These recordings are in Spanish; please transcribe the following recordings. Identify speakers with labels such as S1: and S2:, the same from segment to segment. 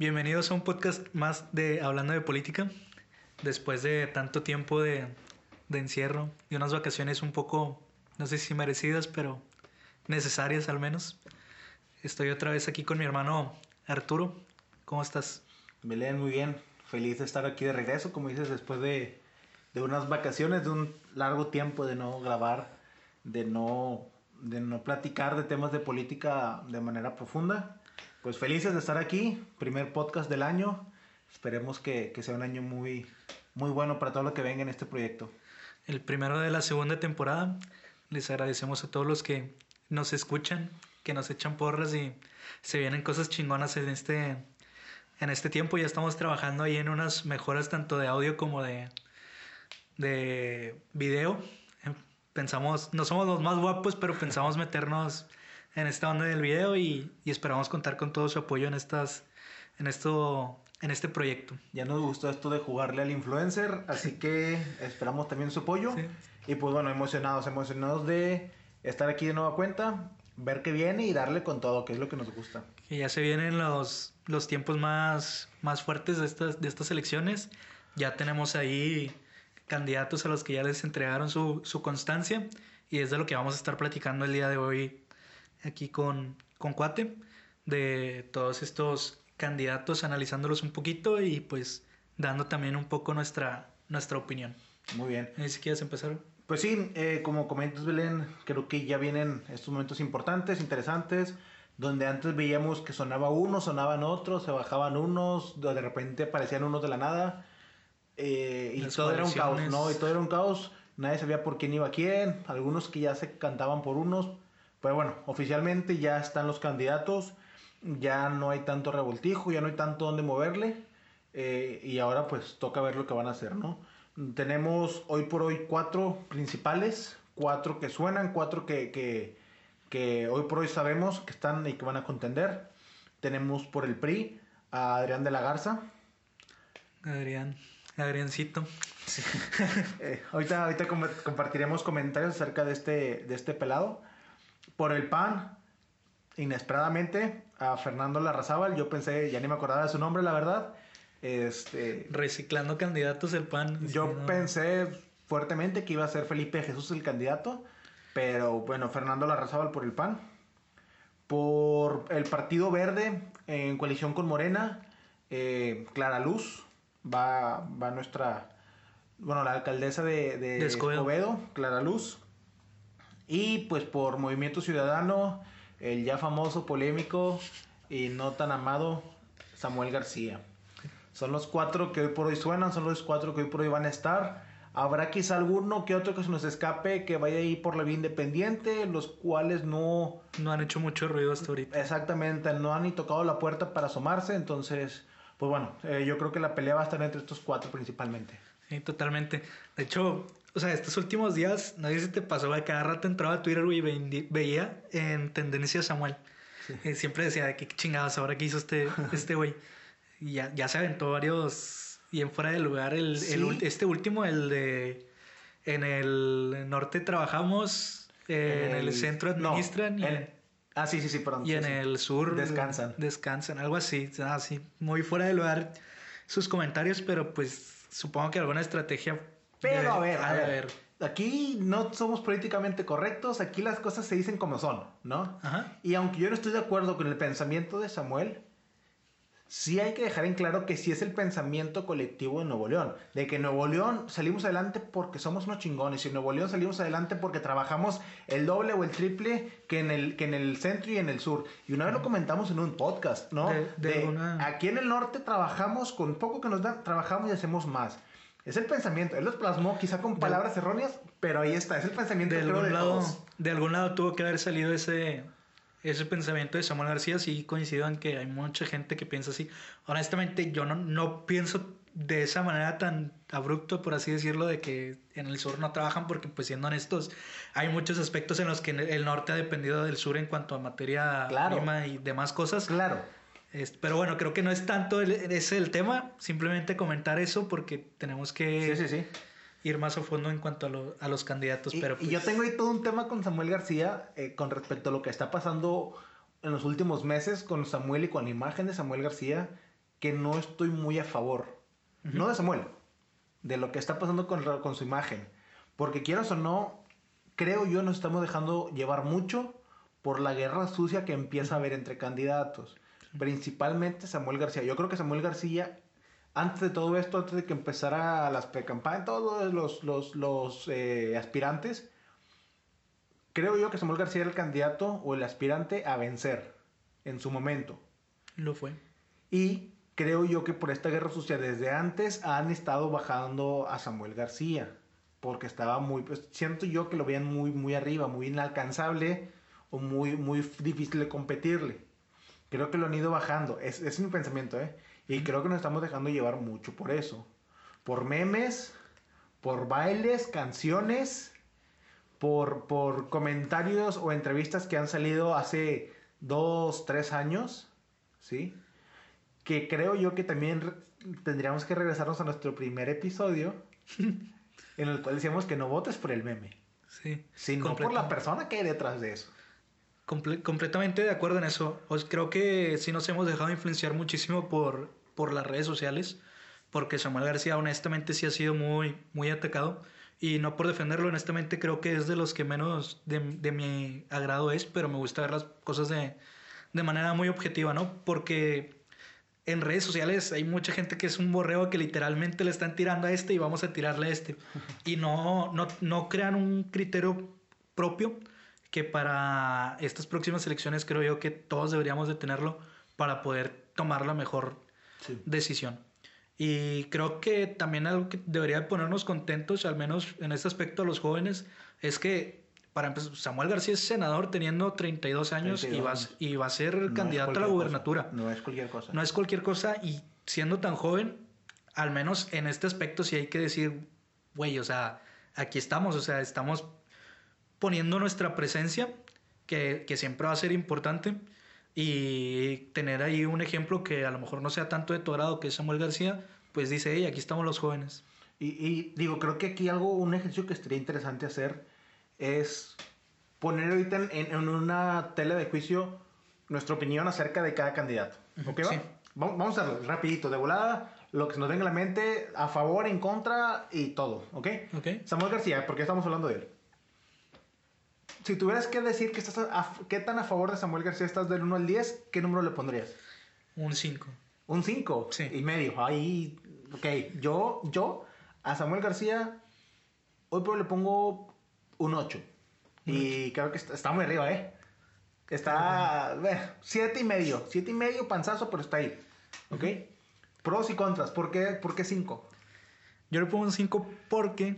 S1: Bienvenidos a un podcast más de Hablando de Política. Después de tanto tiempo de, encierro y unas vacaciones un poco, no sé si merecidas, pero necesarias al menos. Estoy otra vez aquí con mi hermano Arturo. ¿Cómo estás?
S2: Belén, muy bien. Feliz de estar aquí de regreso, como dices, después de, de unas vacaciones, de un largo tiempo de no grabar, de no, de no platicar de temas de política de manera profunda. Pues felices de estar aquí, primer podcast del año. Esperemos que, que sea un año muy, muy bueno para todo lo que venga en este proyecto.
S1: El primero de la segunda temporada. Les agradecemos a todos los que nos escuchan, que nos echan porras y se vienen cosas chingonas en este, en este tiempo. Ya estamos trabajando ahí en unas mejoras tanto de audio como de, de video. Pensamos, no somos los más guapos, pero pensamos meternos en esta onda del video y, y esperamos contar con todo su apoyo en estas, en esto, en este proyecto.
S2: Ya nos gustó esto de jugarle al influencer, así que esperamos también su apoyo.
S1: Sí.
S2: Y pues bueno, emocionados, emocionados de estar aquí de nueva cuenta, ver qué viene y darle con todo, que es lo que nos gusta.
S1: Que ya se vienen los, los tiempos más, más fuertes de estas, de estas elecciones. Ya tenemos ahí candidatos a los que ya les entregaron su, su constancia y es de lo que vamos a estar platicando el día de hoy aquí con, con Cuate, de todos estos candidatos, analizándolos un poquito y pues dando también un poco nuestra, nuestra opinión.
S2: Muy bien.
S1: ¿Y si quieres empezar?
S2: Pues sí, eh, como comentas Belén, creo que ya vienen estos momentos importantes, interesantes, donde antes veíamos que sonaba uno, sonaban otros, se bajaban unos, de repente aparecían unos de la nada, eh, y
S1: Las
S2: todo era un caos. ¿no? Y todo era un caos, nadie sabía por quién iba quién, algunos que ya se cantaban por unos, pero bueno, oficialmente ya están los candidatos, ya no hay tanto revoltijo, ya no hay tanto donde moverle, eh, y ahora pues toca ver lo que van a hacer, ¿no? Tenemos hoy por hoy cuatro principales, cuatro que suenan, cuatro que, que, que hoy por hoy sabemos que están y que van a contender. Tenemos por el PRI a Adrián de la Garza.
S1: Adrián, Adriancito.
S2: Eh, ahorita ahorita com- compartiremos comentarios acerca de este, de este pelado. Por el PAN, inesperadamente, a Fernando Larrazábal. Yo pensé, ya ni me acordaba de su nombre, la verdad. Este,
S1: Reciclando candidatos el PAN.
S2: Yo
S1: no.
S2: pensé fuertemente que iba a ser Felipe Jesús el candidato, pero bueno, Fernando Larrazábal por el PAN. Por el Partido Verde, en coalición con Morena, eh, Clara Luz, va, va nuestra, bueno, la alcaldesa de, de
S1: De Escobedo.
S2: Escobedo, Clara Luz. Y pues por Movimiento Ciudadano, el ya famoso, polémico y no tan amado Samuel García. Son los cuatro que hoy por hoy suenan, son los cuatro que hoy por hoy van a estar. Habrá quizá alguno que otro que se nos escape que vaya a ir por la vía independiente, los cuales no
S1: No han hecho mucho ruido hasta ahorita.
S2: exactamente no han ni tocado la puerta para asomarse. Entonces, pues bueno, eh, yo creo que la pelea va a estar entre estos cuatro principalmente.
S1: Sí, totalmente. De hecho, o sea, estos últimos días, nadie se te pasó, güey, cada rato entraba a Twitter, güey, y veía en tendencia a Samuel. Y siempre decía, "¿De ¿qué chingados ahora que hizo este este güey? y ya, ya se aventó varios, y en fuera de lugar, el, el
S2: Sí.
S1: ul- este último, el de, en el norte trabajamos, eh, en el centro
S2: no,
S1: administran y,
S2: en- ah, sí, sí, sí, perdón.
S1: y
S2: sí,
S1: en
S2: sí.
S1: el sur
S2: Descansan.
S1: Descansan, algo así, así, muy fuera de lugar sus comentarios, pero pues supongo que alguna estrategia.
S2: Pero a ver, a ver. Aquí no somos políticamente correctos, aquí las cosas se dicen como son, ¿no?
S1: Ajá.
S2: Y aunque yo no estoy de acuerdo con el pensamiento de Samuel, sí hay que dejar en claro que sí es el pensamiento colectivo de Nuevo León. De que en Nuevo León salimos adelante porque somos unos chingones. Y en Nuevo León salimos adelante porque trabajamos el doble o el triple que en el, que en el centro y en el sur. Y una vez lo comentamos en un podcast, ¿no?
S1: De-
S2: Aquí en el norte trabajamos con poco que nos dan, trabajamos y hacemos más. Es el pensamiento. Él los plasmó quizá con palabras erróneas, pero ahí está. Es el pensamiento
S1: De
S2: creo,
S1: algún,
S2: de
S1: lado,
S2: todos.
S1: de algún lado tuvo que haber salido ese, ese pensamiento de Samuel García. Sí, coincido en que hay mucha gente que piensa así. Honestamente, yo no, no pienso de esa manera tan abrupto, por así decirlo, de que en el sur no trabajan, porque, pues siendo honestos, hay muchos aspectos en los que el norte ha dependido del sur en cuanto a materia
S2: Claro.
S1: prima y demás cosas.
S2: Claro.
S1: Es- pero bueno, creo que no es tanto el, ese el tema, simplemente comentar eso porque tenemos que
S2: Sí, sí, sí.
S1: ir más a fondo en cuanto a, lo- a los candidatos.
S2: Y,
S1: pero
S2: y yo
S1: pues,
S2: tengo ahí todo un tema con Samuel García eh, con respecto a lo que está pasando en los últimos meses con Samuel y con la imagen de Samuel García. que no estoy muy a favor. No de Samuel, de lo que está pasando con, con su imagen. Porque quieras o no, creo yo nos estamos dejando llevar mucho por la guerra sucia que empieza a haber entre candidatos. Principalmente Samuel García. Yo creo que Samuel García, antes de todo esto, antes de que empezara las pre-campañas, todos los, los, los eh, aspirantes, creo yo que Samuel García era el candidato o el aspirante a vencer en su momento.
S1: Lo fue.
S2: Y creo yo que por esta guerra sucia desde antes han estado bajando a Samuel García. Porque estaba muy, pues siento yo que lo veían muy, muy arriba, muy inalcanzable o muy, muy difícil de competirle. Creo que lo han ido bajando. Es, es mi pensamiento, ¿eh? Y creo que nos estamos dejando llevar mucho por eso. Por memes, por bailes, canciones, por, por comentarios o entrevistas que han salido hace dos, tres años, ¿sí? Que creo yo que también tendríamos que regresarnos a nuestro primer episodio, en el cual decíamos que no votes por el meme,
S1: Sí.
S2: sino por la persona que hay detrás de eso.
S1: Comple- completamente de acuerdo en eso. Creo que sí nos hemos dejado influenciar muchísimo por, por las redes sociales, porque Samuel García honestamente sí ha sido muy, muy atacado. Y no por defenderlo, honestamente creo que es de los que menos de, de mi agrado es, pero me gusta ver las cosas de, de manera muy objetiva, ¿no? Porque en redes sociales hay mucha gente que es un borreo que literalmente le están tirando a este y vamos a tirarle a este. Y no, no, no crean un criterio propio que para estas próximas elecciones creo yo que todos deberíamos de tenerlo para poder tomar la mejor
S2: Sí.
S1: decisión. Y creo que también algo que debería ponernos contentos, al menos en este aspecto a los jóvenes, es que para empezar, Samuel García es senador teniendo 32 años y,
S2: 32
S1: va,
S2: años.
S1: y va a ser
S2: No
S1: candidato a la gubernatura.
S2: cosa. No es cualquier cosa.
S1: No es cualquier cosa y siendo tan joven, al menos en este aspecto sí hay que decir, güey, o sea, aquí estamos, o sea, estamos poniendo nuestra presencia, que, que siempre va a ser importante, y tener ahí un ejemplo que a lo mejor no sea tanto de tu grado que es Samuel García, pues dice, hey, aquí estamos los jóvenes.
S2: Y, y digo, creo que aquí algo, un ejercicio que estaría interesante hacer es poner ahorita en, en- una tela de juicio nuestra opinión acerca de cada candidato. ¿Ok, va?
S1: Sí.
S2: Vamos, vamos a hacerlo rapidito, de volada, lo que se nos venga a la mente, a favor, en contra y todo, ¿ok?
S1: ¿Ok?
S2: Samuel García, ¿por qué estamos hablando de él? Si tuvieras que decir que estás a- qué tan a favor de Samuel García estás del 1 al 10, ¿qué número le pondrías?
S1: Un 5.
S2: Un 5
S1: Sí.
S2: y medio. Ahí, ok. Yo, yo, a Samuel García, hoy por hoy le pongo un 8. Y creo que está, está muy arriba, ¿eh? Está, eh, siete y medio. Siete y medio, panzazo, pero está ahí. ¿Ok? Pros y contras. ¿Por qué, por qué cinco?
S1: Yo le pongo un 5 porque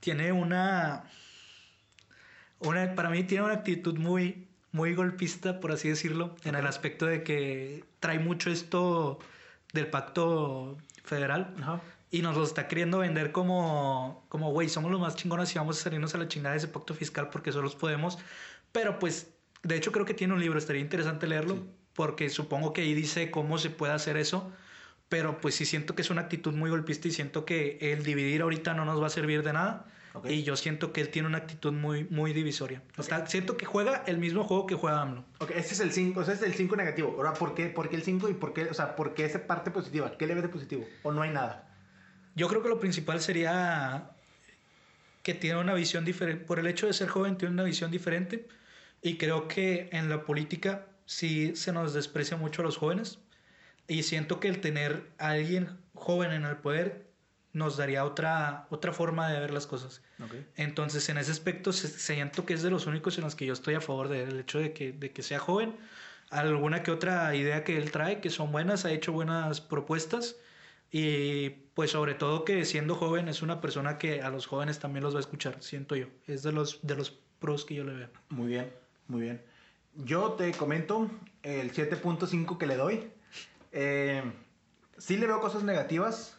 S1: tiene una, una. Para mí tiene una actitud muy, muy golpista, por así decirlo, en el aspecto de que trae mucho esto del pacto federal
S2: Ajá.
S1: y nos lo está queriendo vender como, como, güey, somos los más chingones y vamos a salirnos a la chingada de ese pacto fiscal porque solos podemos. Pero pues, de hecho, creo que tiene un libro, estaría interesante leerlo
S2: Sí.
S1: porque supongo que ahí dice cómo se puede hacer eso. Pero pues sí siento que es una actitud muy golpista y siento que el dividir ahorita no nos va a servir de nada.
S2: Ok.
S1: Y yo siento que él tiene una actitud muy, muy divisoria. O sea, siento que juega el mismo juego que juega AMLO.
S2: Ok, este es el 5, ese es el 5 negativo. Ahora, ¿por qué, ¿por qué el 5 y por qué, o sea, por qué esa parte positiva? ¿Qué le ves de positivo? ¿O no hay nada?
S1: Yo creo que lo principal sería que tiene una visión diferente. Por el hecho de ser joven, tiene una visión diferente. Y creo que en la política sí se nos desprecia mucho a los jóvenes. Y siento que el tener a alguien joven en el poder nos daría otra, otra forma de ver las cosas. Entonces, en ese aspecto, siento que es de los únicos en los que yo estoy a favor del hecho de que, de que sea joven. Alguna que otra idea que él trae, que son buenas, ha hecho buenas propuestas. Y pues sobre todo que siendo joven es una persona que a los jóvenes también los va a escuchar, siento yo. Es de los, de los pros que yo le veo.
S2: Muy bien, muy bien. Yo te comento el 7.5 que le doy. Eh, sí le veo cosas negativas.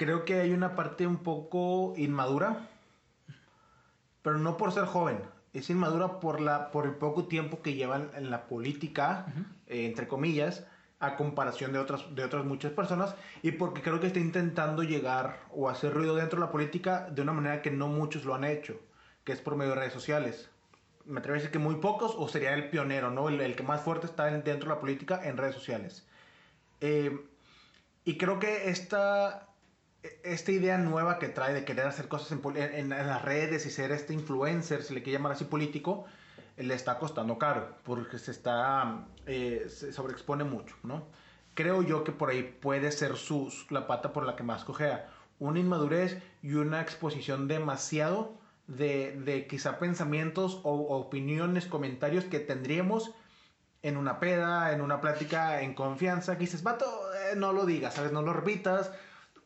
S2: Creo que hay una parte un poco inmadura. Pero no por ser joven. Es inmadura por, la, por el poco tiempo que llevan en la política, eh, entre comillas, a comparación de otras, de otras muchas personas. Y porque creo que está intentando llegar o hacer ruido dentro de la política de una manera que no muchos lo han hecho. Que es por medio de redes sociales me atrevo a decir que muy pocos, o sería el pionero, ¿no? El, el que más fuerte está en- dentro de la política en redes sociales. Eh, y creo que esta, esta idea nueva que trae de querer hacer cosas en, en, las redes y ser este influencer, si le quiere llamar así político, le está costando caro, porque se está, eh, sobreexpone mucho, ¿no? Creo yo que por ahí puede ser su, la pata por la que más cojea. Una inmadurez y una exposición demasiado de, de quizá pensamientos o, opiniones, comentarios que tendríamos en una peda, en una plática en confianza, que dices, vato, eh, no lo digas, ¿sabes? No lo repitas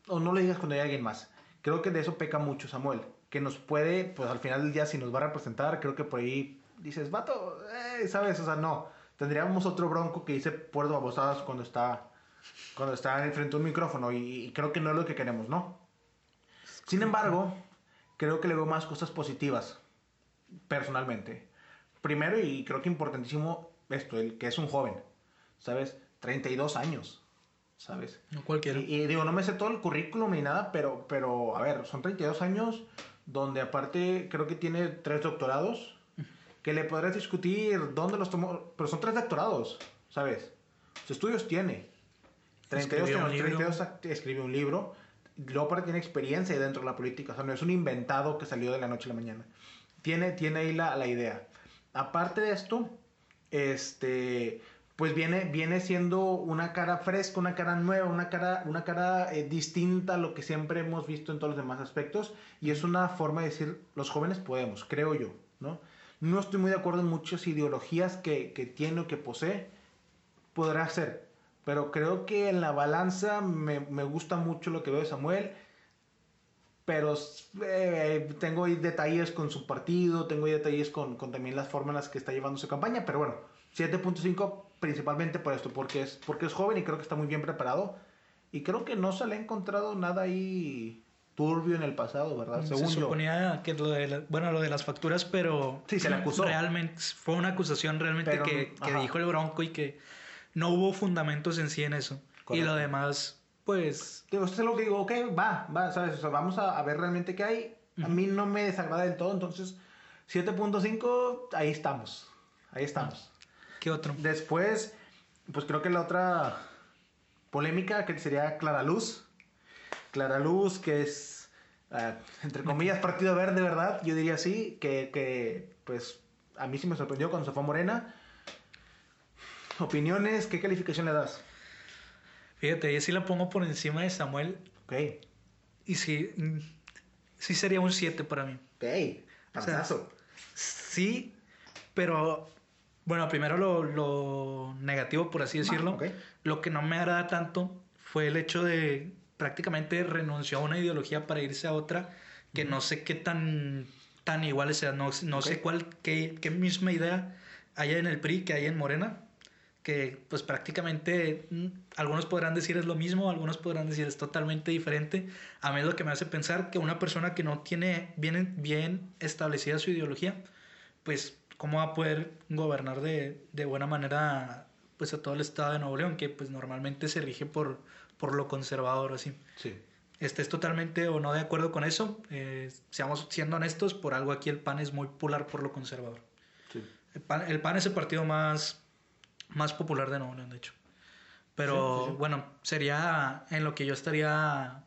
S2: o no lo digas cuando hay alguien más. Creo que de eso peca mucho Samuel, que nos puede, pues al final del día, si nos va a representar, creo que por ahí dices, vato, eh, ¿sabes? O sea, no. Tendríamos otro bronco que dice puerto babosadas cuando está, cuando está frente a un micrófono y, creo que no es lo que queremos, ¿no? Sin embargo, creo que le veo más cosas positivas, personalmente. Primero, y creo que importantísimo, esto, el que es un joven, ¿sabes? 32 años, ¿sabes?
S1: No cualquiera.
S2: Y, digo, no me sé todo el currículum ni nada, pero, pero, a ver, son 32 años donde aparte creo que tiene tres doctorados, que le podrás discutir dónde los tomó, pero son tres doctorados, ¿sabes? Sus estudios tiene. 32 escribió, un 32 escribió un libro, luego tiene experiencia dentro de la política, o sea, no es un inventado que salió de la noche a la mañana. Tiene, tiene ahí la, la idea. Aparte de esto, este, pues viene, viene siendo una cara fresca, una cara nueva, una cara, una cara eh, distinta a lo que siempre hemos visto en todos los demás aspectos. Y es una forma de decir, los jóvenes podemos, creo yo, ¿no? No estoy muy de acuerdo en muchas ideologías que, que tiene o que posee. Podrá ser. Pero creo que en la balanza me, me gusta mucho lo que veo de Samuel. Pero eh, tengo detalles con su partido, tengo detalles con, con también las formas en las que está llevando su campaña. Pero bueno, 7.5 principalmente por esto, porque es, porque es joven y creo que está muy bien preparado. Y creo que no se le ha encontrado nada ahí turbio en el pasado, ¿verdad?
S1: Según se suponía que lo de bueno, lo de las facturas, pero
S2: sí, se le acusó.
S1: Realmente fue una acusación realmente que, que dijo el Bronco y que no hubo fundamentos en sí en eso. Y lo demás, pues
S2: digo, usted lo digo, ok, va, va, sabes, o sea, vamos a, ver realmente qué hay. A mí no me desagrada del todo, entonces 7.5 ahí estamos. Ahí estamos.
S1: ¿Qué otro?
S2: Después, pues creo que la otra polémica que sería Clara Luz Clara Luz, que es, ah, entre comillas, Partido Verde, ¿verdad? Yo diría así, que, que, pues a mí sí me sorprendió cuando se fue Morena. Opiniones, ¿qué calificación le das?
S1: Fíjate, yo sí la pongo por encima de Samuel.
S2: Ok.
S1: Y sí, mm, sí sería un 7 para mí.
S2: Ok, pasazo.
S1: sí, pero bueno, primero lo, lo negativo, por así decirlo. Lo que no me agrada tanto fue el hecho de prácticamente renunció a una ideología para irse a otra que no sé qué tan, tan igual sea, no, no sé cuál, qué, qué, misma idea haya en el PRI que hay en Morena, que pues prácticamente mm, algunos podrán decir es lo mismo, algunos podrán decir es totalmente diferente. A mí es lo que me hace pensar que una persona que no tiene bien, bien establecida su ideología, pues cómo va a poder gobernar de, de buena manera pues a todo el estado de Nuevo León, que pues normalmente se rige por por lo conservador, así.
S2: Sí.
S1: Estés totalmente o no de acuerdo con eso, eh, seamos siendo honestos, por algo aquí el PAN es muy popular por lo conservador.
S2: Sí.
S1: El, PAN, es el partido más, más popular de Nuevo León, de hecho. Pero bueno, sería en lo que yo estaría,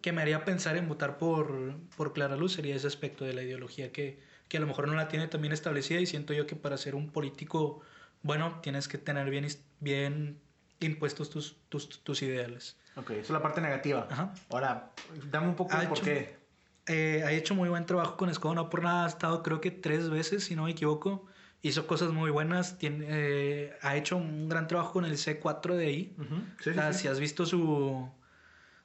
S1: que me haría pensar en votar por, por Clara Luz, sería ese aspecto de la ideología que, que a lo mejor no la tiene también establecida y siento yo que para ser un político bueno tienes que tener bien, bien impuestos tus, tus, tus ideales.
S2: Ok, eso es la parte negativa.
S1: Ajá.
S2: Ahora, dame un poco de por qué.
S1: Eh, ha hecho muy buen trabajo con Escobar, no por nada, ha estado creo que tres veces, si no me equivoco. Hizo cosas muy buenas, tiene, eh, ha hecho un gran trabajo con el C4 de ahí.
S2: sí,
S1: Si has visto su,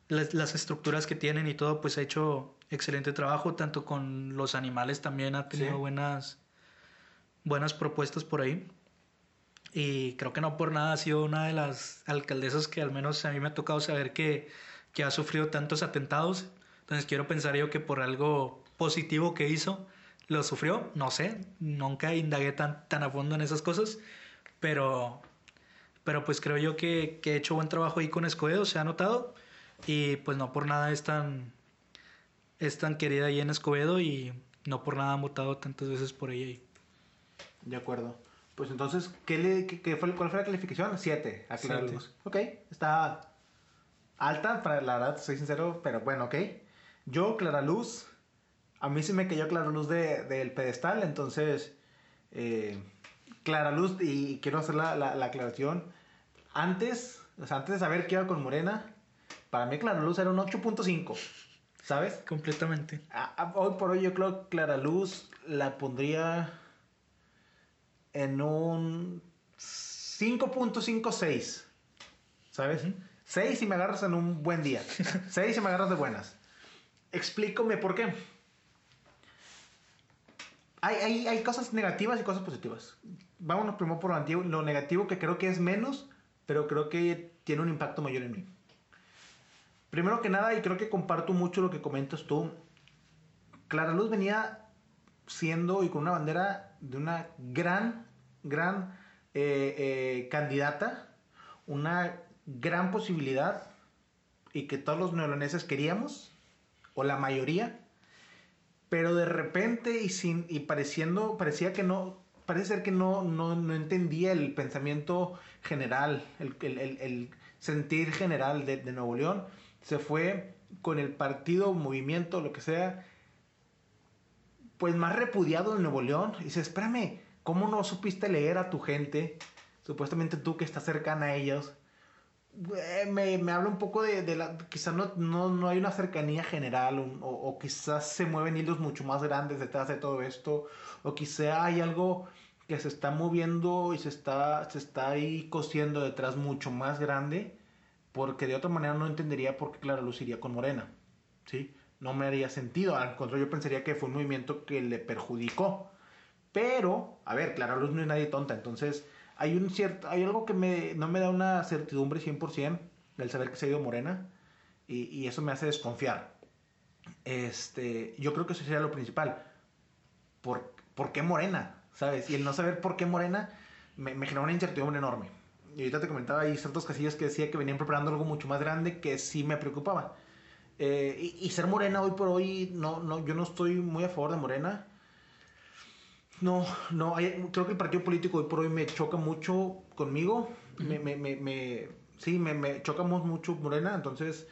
S1: las, las, estructuras que tienen y todo, pues ha hecho excelente trabajo, tanto con los animales también ha tenido buenas, buenas propuestas por ahí. Y creo que no por nada ha sido una de las alcaldesas que al menos a mí me ha tocado saber que, que ha sufrido tantos atentados. Entonces quiero pensar yo que por algo positivo que hizo, lo sufrió. No sé, nunca indagué tan, tan a fondo en esas cosas. Pero, pero pues creo yo que, que he hecho buen trabajo ahí con Escobedo, se ha notado. Y pues no por nada es tan, es tan querida ahí en Escobedo y no por nada ha mutado tantas veces por ella.
S2: De acuerdo. Pues entonces, ¿qué le, qué, fue, ¿cuál fue la calificación? 7 a Clara Luz. Ok, está alta, para la verdad, soy sincero, pero bueno, ok. Yo, Clara Luz, a mí sí me cayó Clara Luz del de, pedestal, entonces, eh, Clara Luz, y quiero hacer la, la, aclaración, antes, o sea, antes de saber qué iba con Morena, para mí Clara Luz era un 8.5, ¿sabes?
S1: Completamente.
S2: hoy por hoy yo creo que Clara Luz la pondría en un 5.56, ¿sabes? 6 si me agarras en un buen día, 6 si me agarras de buenas. Explícame por qué. Hay, cosas negativas y cosas positivas. Vámonos primero por lo, lo negativo, que creo que es menos, pero creo que tiene un impacto mayor en mí. Primero que nada, y creo que comparto mucho lo que comentas tú, Clara Luz venía siendo y con una bandera de una gran, gran eh, eh, candidata, una gran posibilidad y que todos los neoloneses queríamos, o la mayoría, pero de repente y, sin, y pareciendo, parecía que no, parece ser que no, no, no entendía el pensamiento general, el, el, el sentir general de, de Nuevo León, se fue con el partido, movimiento, lo que sea, pues más repudiado en Nuevo León. Y dice, espérame, ¿cómo no supiste leer a tu gente? Supuestamente tú que estás cercana a ellos. Me, me habla un poco de, la... Quizás no, no, no, hay una cercanía general o, o, quizás se mueven hilos mucho más grandes detrás de todo esto. O quizá hay algo que se está moviendo y se está, se está ahí cosiendo detrás mucho más grande. Porque de otra manera no entendería por qué Clara Luz iría con Morena. ¿Sí? no me haría sentido. Al contrario, yo pensaría que fue un movimiento que le perjudicó. Pero, a ver, Clara Luz no es nadie tonta, entonces hay un cierto, hay algo que me, no me da una certidumbre 100% del saber que se ha ido Morena y, eso me hace desconfiar. Este, yo creo que eso sería lo principal. ¿Por, ¿por qué Morena? ¿Sabes? Y el no saber por qué Morena me, me generó una incertidumbre enorme. Y ahorita te comentaba, hay ciertos casillas que decía que venían preparando algo mucho más grande que sí me preocupaba. Eh, y, ser morena hoy por hoy, no, no, yo no estoy muy a favor de morena. No, no, creo que el partido político hoy por hoy me choca mucho conmigo. me, me, me, sí, me, me chocamos mucho morena. Entonces,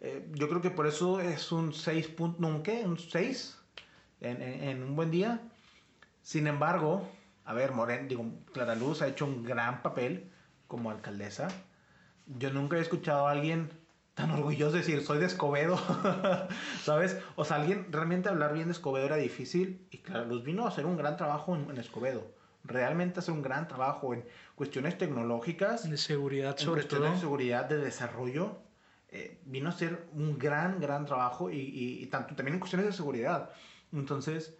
S2: eh, yo creo que por eso es un 6 puntos, no. Un 6 en, en, un buen día. Sin embargo, a ver, Morena, digo, Clara Luz ha hecho un gran papel como alcaldesa. Yo nunca he escuchado a alguien tan orgulloso de decir, soy de Escobedo, ¿sabes? O sea, alguien, realmente hablar bien de Escobedo era difícil y claro, Luz vino a hacer un gran trabajo en, Escobedo. Realmente hacer un gran trabajo en cuestiones tecnológicas.
S1: De seguridad,
S2: en
S1: sobre todo.
S2: De seguridad, de desarrollo. Eh, vino a hacer un gran, gran trabajo y, y, tanto también en cuestiones de seguridad. Entonces,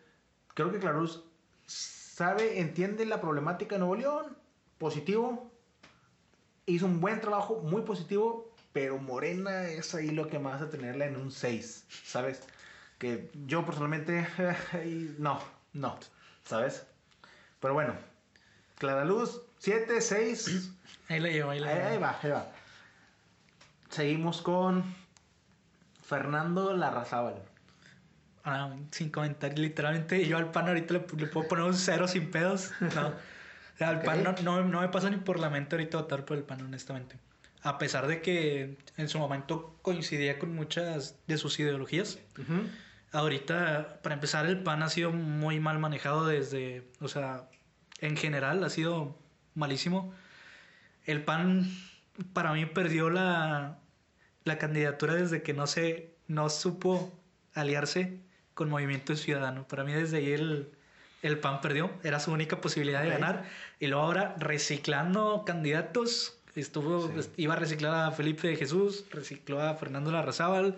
S2: creo que Clarus sabe, entiende la problemática de Nuevo León, positivo, hizo un buen trabajo, muy positivo, pero Morena es ahí lo que más a tenerla en un 6, ¿sabes? Que yo personalmente, no, no, ¿sabes? Pero bueno, Clara Luz, 7, 6.
S1: Ahí la llevo, ahí la
S2: llevo. Ahí, va, ahí va. Seguimos con Fernando Larrazábal.
S1: Ah, sin comentar, literalmente yo al pan ahorita le, puedo poner un 0 sin pedos. No. Al pan no, no, no, me pasa ni por la mente ahorita votar por el pan, honestamente a pesar de que en su momento coincidía con muchas de sus ideologías. Ahorita, para empezar, el PAN ha sido muy mal manejado desde, o sea, en general ha sido malísimo. El PAN para mí perdió la, la candidatura desde que no se no supo aliarse con Movimiento Ciudadano. Para mí desde ahí el, el PAN perdió, era su única posibilidad de ganar. Y luego ahora reciclando candidatos Estuvo, iba a reciclar a Felipe de Jesús, recicló a Fernando Larrazábal.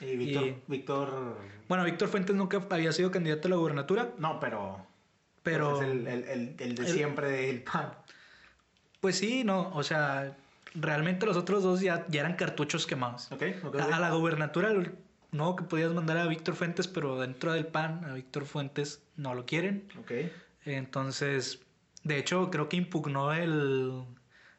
S2: Y Víctor, Víctor...
S1: Bueno, Víctor Fuentes nunca había sido candidato a la gubernatura.
S2: No, pero...
S1: Pero...
S2: Pues es el, el, de siempre del PAN.
S1: Pues sí, no, o sea, realmente los otros dos ya, ya eran cartuchos quemados.
S2: Okay,
S1: a, la gubernatura, no que podías mandar a Víctor Fuentes, pero dentro del PAN, a Víctor Fuentes no lo quieren.
S2: Ok.
S1: Entonces, de hecho, creo que impugnó el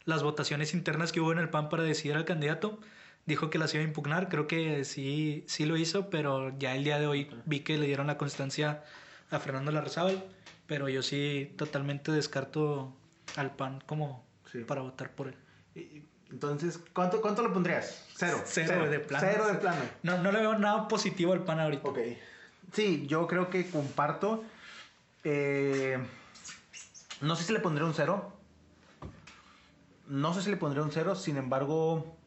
S1: las votaciones internas que hubo en el PAN para decidir al candidato. Dijo que las iba a impugnar, creo que sí, sí lo hizo, pero ya el día de hoy vi que le dieron la constancia a Fernando Larrazábal, pero yo sí totalmente descarto al PAN como
S2: Sí.
S1: para votar por él.
S2: Entonces, ¿cuánto, cuánto le pondrías? Cero.
S1: Cero, de plano.
S2: Cero de plano.
S1: No, no le veo nada positivo al PAN ahorita.
S2: Ok. Sí, yo creo que comparto. Eh, no sé si le pondré un cero. No sé si le pondré un cero, sin embargo,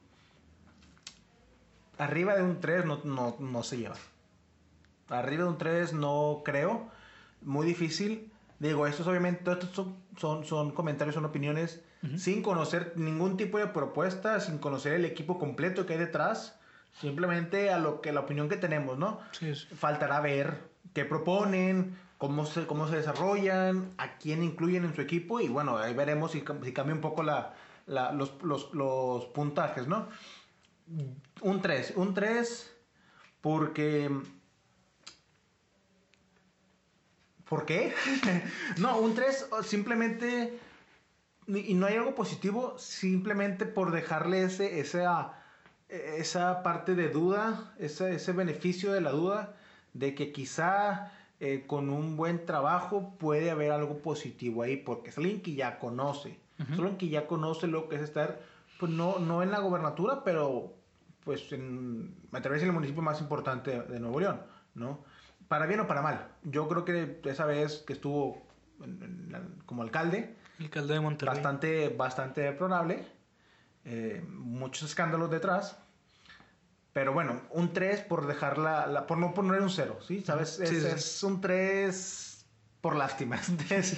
S2: arriba de un 3 no, no, no se lleva. Arriba de un 3 no creo. Muy difícil. Digo, estos obviamente, estos son, son, son comentarios, son opiniones, sin conocer ningún tipo de propuesta, sin conocer el equipo completo que hay detrás. Simplemente a lo que la opinión que tenemos, ¿no?
S1: Sí, sí.
S2: faltará ver qué proponen, cómo se, cómo se desarrollan, a quién incluyen en su equipo y bueno, ahí veremos si, si cambia un poco la, los, puntajes, ¿no? Un 3, un 3 porque... ¿Por qué? no, un 3 simplemente... Y no hay algo positivo, simplemente por dejarle ese, esa, esa parte de duda, ese, ese beneficio de la duda, de que quizá eh, con un buen trabajo puede haber algo positivo ahí, porque es alguien que ya conoce, Es alguien que ya conoce lo que es estar, pues no, no en la gobernatura, pero pues en, me a decir el municipio más importante de, Nuevo León, ¿no? Para bien o para mal. Yo creo que esa vez que estuvo en- en como alcalde,
S1: alcalde de Monterrey.
S2: bastante, bastante deplorable. eh, muchos escándalos detrás. Pero bueno, un 3 por dejarla, la, por no poner un 0, ¿sí? ¿Sabes? Es,
S1: Sí, sí.
S2: es un 3 por lástima. Es,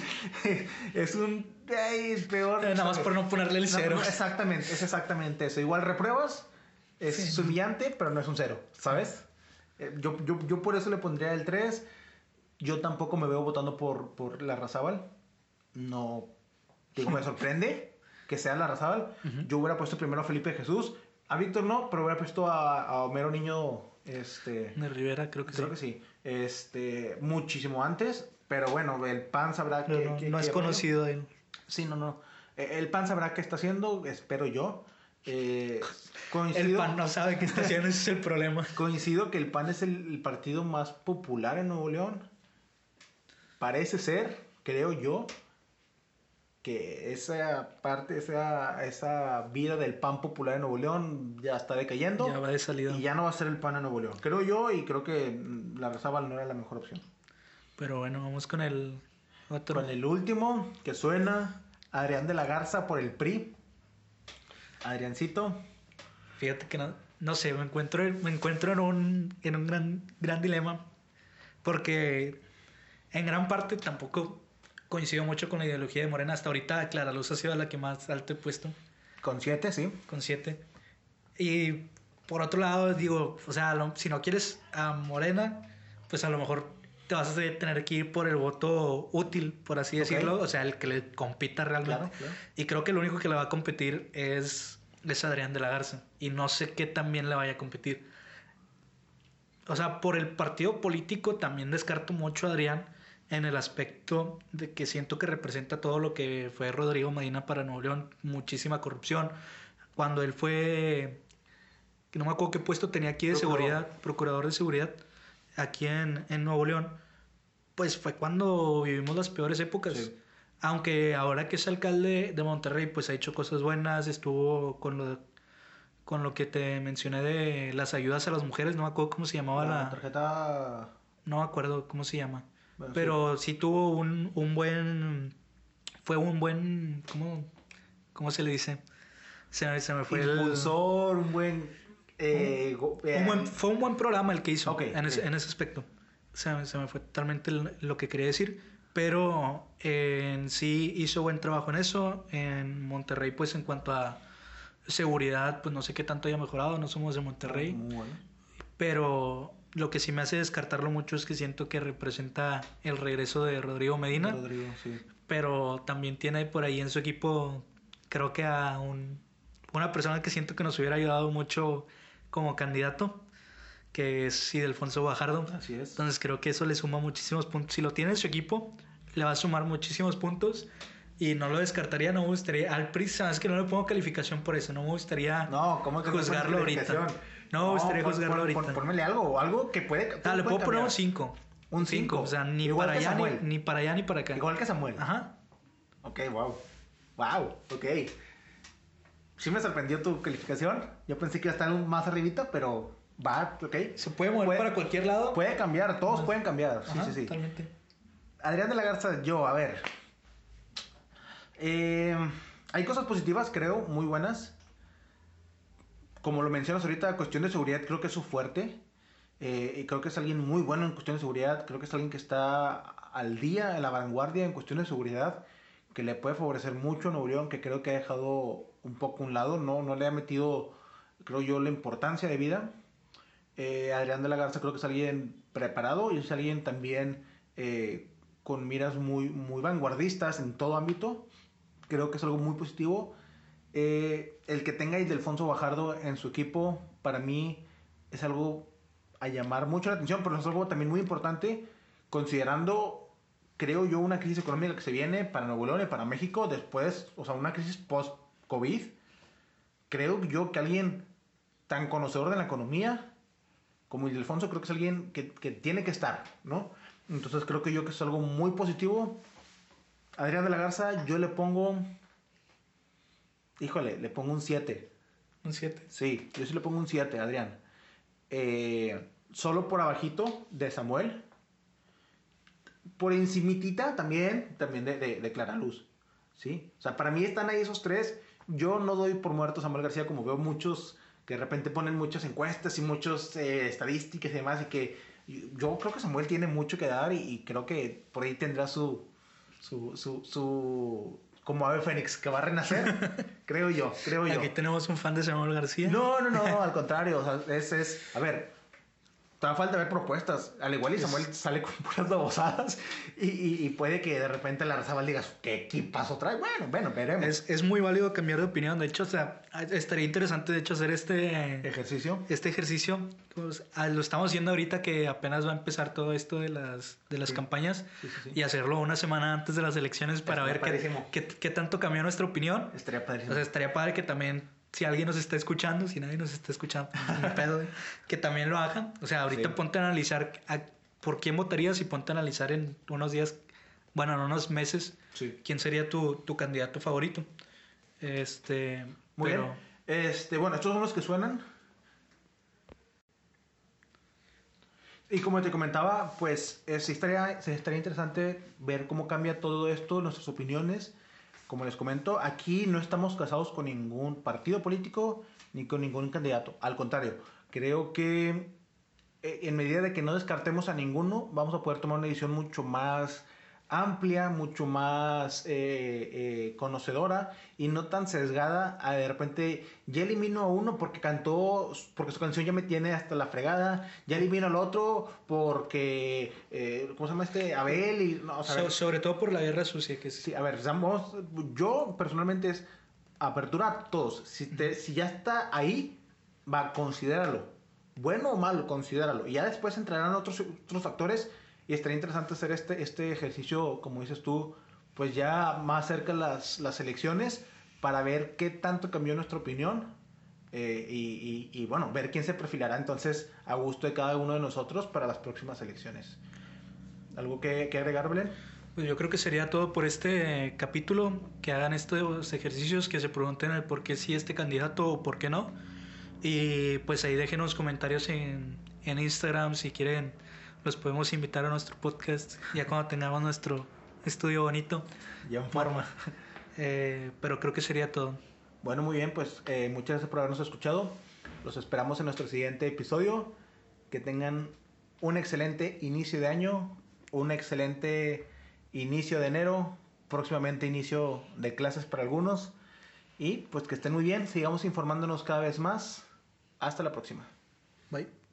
S2: es un... ay, es peor.
S1: Eh, nada más por no ponerle el
S2: No,
S1: cero.
S2: no, exactamente, es exactamente eso. Igual repruebas, es
S1: Sí.
S2: humillante, pero no es un 0, ¿sabes? Eh, yo, yo, yo por eso le pondría el 3. Yo tampoco me veo votando por, por la Razábal. No, digo, me sorprende que sea la Razábal.
S1: Ujú.
S2: Yo hubiera puesto primero a Felipe Jesús. A Víctor no, pero hubiera puesto a, a Homero Niño, este...
S1: De Rivera, creo que
S2: Creo
S1: sí.
S2: que sí. Este, muchísimo antes. Pero bueno, el PAN sabrá que...
S1: no, no es conocido él.
S2: Sí, no, no. Eh, El PAN sabrá qué está haciendo, espero yo. Eh,
S1: El
S2: coincido,
S1: PAN no sabe qué está haciendo, ese es el problema.
S2: coincido que el PAN es el, el partido más popular en Nuevo León. Parece ser, creo yo, que esa parte, esa, esa vida del PAN popular en Nuevo León ya está decayendo.
S1: Ya va de salida.
S2: y ya no va a ser el PAN en Nuevo León. Creo yo y creo que la Rezábal no era la mejor opción.
S1: Pero bueno, vamos con el otro.
S2: Con el último que suena, Adrián de la Garza por el PRI. Adriancito.
S1: Fíjate que no, no sé, me encuentro, me encuentro en un, en un gran, gran dilema. Porque en gran parte tampoco coincido mucho con la ideología de Morena. Hasta ahorita Clara Luz ha sido la que más alto he puesto,
S2: Con siete, sí.
S1: con siete. Y por otro lado, digo, o sea, lo- si no quieres a Morena, pues a lo mejor te vas a tener que ir por el voto útil, por así decirlo. O sea, el que le compita realmente.
S2: Claro, claro.
S1: Y creo que lo único que le va a competir es, es Adrián de la Garza. Y no sé qué también le vaya a competir. O sea, por el partido político también descarto mucho a Adrián en el aspecto de que siento que representa todo lo que fue Rodrigo Medina para Nuevo León. Muchísima corrupción. Cuando él fue, no me acuerdo qué puesto tenía aquí de
S2: Procurador.
S1: seguridad, procurador de seguridad, aquí en, en Nuevo León, pues fue cuando vivimos las peores épocas.
S2: Sí.
S1: Aunque ahora que es alcalde de Monterrey, pues ha hecho cosas buenas, estuvo con lo, con lo que te mencioné de las ayudas a las mujeres, no me acuerdo cómo se llamaba
S2: La
S1: la...
S2: tarjeta.
S1: No me acuerdo cómo se llama.
S2: Bueno,
S1: Pero sí, tuvo un, un buen... Fue un buen... ¿Cómo, cómo se le dice? Se, se me fue el...
S2: Impulsor, un buen. Eh, go- eh,
S1: Un buen- fue un buen programa el que hizo
S2: Ok,
S1: en, ese,
S2: ok.
S1: en ese aspecto. Se, me- se me fue totalmente lo que quería decir. Pero eh, en sí hizo buen trabajo en eso. En Monterrey, pues en cuanto a seguridad, pues no sé qué tanto haya mejorado. No somos de Monterrey.
S2: Muy bueno.
S1: Pero lo que sí me hace descartarlo mucho es que siento que representa el regreso de Rodrigo Medina.
S2: Rodrigo, sí.
S1: Pero también tiene por ahí en su equipo, creo que a un, una persona que siento que nos hubiera ayudado mucho como candidato, que es Ildefonso Bajardo.
S2: Así es.
S1: Entonces creo que eso le suma muchísimos puntos. Si lo tiene en su equipo, le va a sumar muchísimos puntos. Y no lo descartaría, no me gustaría. Al PRI, sabes que no le pongo calificación por eso. No me gustaría
S2: No, ¿cómo que no
S1: juzgarlo ahorita. No me gustaría
S2: pon-
S1: juzgarlo
S2: pon-
S1: ahorita.
S2: Pónmele algo, algo que puede.
S1: Ah, le puedo poner un
S2: cambiar.
S1: 5.
S2: Un cinco.
S1: O sea, ni
S2: Igual
S1: para, allá, ni, ni para allá ni para acá.
S2: Igual que Samuel.
S1: Ajá.
S2: Ok, wow. Wow, ok. Sí me sorprendió tu calificación. Yo pensé que iba a estar más arribita, pero va, ok.
S1: Se puede mover para cualquier lado.
S2: Puede cambiar, todos pueden cambiar. Sí, sí, sí.
S1: Totalmente.
S2: Adrián de la Garza, yo, a ver. Eh, hay cosas positivas, creo, muy buenas. Como lo mencionas ahorita, cuestión de seguridad, creo que es su fuerte. Eh, y creo que es alguien muy bueno en cuestión de seguridad. Creo que es alguien que está al día, en la vanguardia en cuestión de seguridad, que le puede favorecer mucho a Nuevo León, que creo que ha dejado un poco un lado, no, no le ha metido, creo yo, la importancia de vida. Eh, Adrián de la Garza creo que es alguien preparado y es alguien también eh, con miras muy, muy vanguardistas en todo ámbito. Creo que es algo muy positivo. Eh, el que tenga Ildefonso Bajardo en su equipo, para mí es algo a llamar mucho la atención, pero es algo también muy importante, considerando, creo yo, una crisis económica que se viene para Nuevo León y para México después, o sea, una crisis post-COVID. Creo yo que alguien tan conocedor de la economía como Ildefonso, creo que es alguien que, que tiene que estar, ¿no? Entonces creo que yo que es algo muy positivo. Adrián de la Garza, yo le pongo. Híjole, le pongo un 7.
S1: ¿Un 7?
S2: Sí, yo sí le pongo un 7, Adrián. Eh, solo por abajito de Samuel. Por encimitita también, también de, de, de, Clara Luz. ¿Sí? O sea, para mí están ahí esos tres. Yo no doy por muerto a Samuel García como veo muchos que de repente ponen muchas encuestas y muchas eh, estadísticas y demás y que yo creo que Samuel tiene mucho que dar y, y creo que por ahí tendrá su, su, su, su, como ave fénix que va a renacer, creo yo, creo yo.
S1: Aquí tenemos un fan de Samuel García.
S2: No, no, no, al contrario, o sea, es, es, a ver, te falta ver propuestas. Al igual y Samuel sale con puras babosadas y, y, y, puede que de repente la Razabal digas, ¿qué equipazo trae? Bueno, bueno, veremos.
S1: Es, es, muy válido cambiar de opinión. De hecho, o sea, estaría interesante, de hecho, hacer este
S2: ejercicio.
S1: Este ejercicio. Pues, lo estamos haciendo ahorita que apenas va a empezar todo esto de las, de las
S2: Sí.
S1: campañas
S2: Sí, sí,
S1: y hacerlo una semana antes de las elecciones para
S2: Estaría
S1: ver qué, qué, qué tanto cambió nuestra opinión.
S2: Estaría padrísimo.
S1: O sea, estaría padre que también, si alguien nos está escuchando, si nadie nos está escuchando, pedo, que también lo hagan. O sea, ahorita
S2: Sí.
S1: ponte a analizar a- por quién votarías y ponte a analizar en unos días, bueno, en unos meses,
S2: sí.
S1: quién sería tu, tu candidato favorito. Este,
S2: Muy
S1: pero
S2: bien. Este, bueno, estos son los que suenan. Y como te comentaba, pues eh, sí estaría, estaría interesante ver cómo cambia todo esto, nuestras opiniones. Como les comento, aquí no estamos casados con ningún partido político ni con ningún candidato. Al contrario, creo que eh, en medida de que no descartemos a ninguno, vamos a poder tomar una decisión mucho más amplia, mucho más eh, eh, conocedora y no tan sesgada a de repente ya elimino a uno porque cantó, porque su canción ya me tiene hasta la fregada, ya elimino al otro porque, eh, ¿cómo se llama este? Abel y... No, o sea, a
S1: so-
S2: ver,
S1: sobre todo por la guerra sucia que es.
S2: Sí, a ver, vamos, yo personalmente es apertura a todos. Si, te, si ya está ahí, va, considéralo. Bueno o malo, considéralo. Y ya después entrarán otros, otros factores y estaría interesante hacer este, este ejercicio, como dices tú, pues ya más cerca las, las elecciones para ver qué tanto cambió nuestra opinión eh, y, y- y, bueno, ver quién se perfilará entonces a gusto de cada uno de nosotros para las próximas elecciones. ¿Algo que, que agregar, Belén?
S1: Pues yo creo que sería todo por este capítulo, que hagan estos ejercicios, que se pregunten el por qué sí este candidato o por qué no. Y pues ahí déjenos comentarios en, en Instagram si quieren, los podemos invitar a nuestro podcast ya cuando tengamos nuestro estudio bonito.
S2: Ya en forma.
S1: Eh, pero creo que sería todo.
S2: Bueno, muy bien, pues eh, muchas gracias por habernos escuchado. Los esperamos en nuestro siguiente episodio. Que tengan un excelente inicio de año, un excelente inicio de enero, próximamente inicio de clases para algunos. Y pues que estén muy bien, sigamos informándonos cada vez más. Hasta la próxima.
S1: Bye.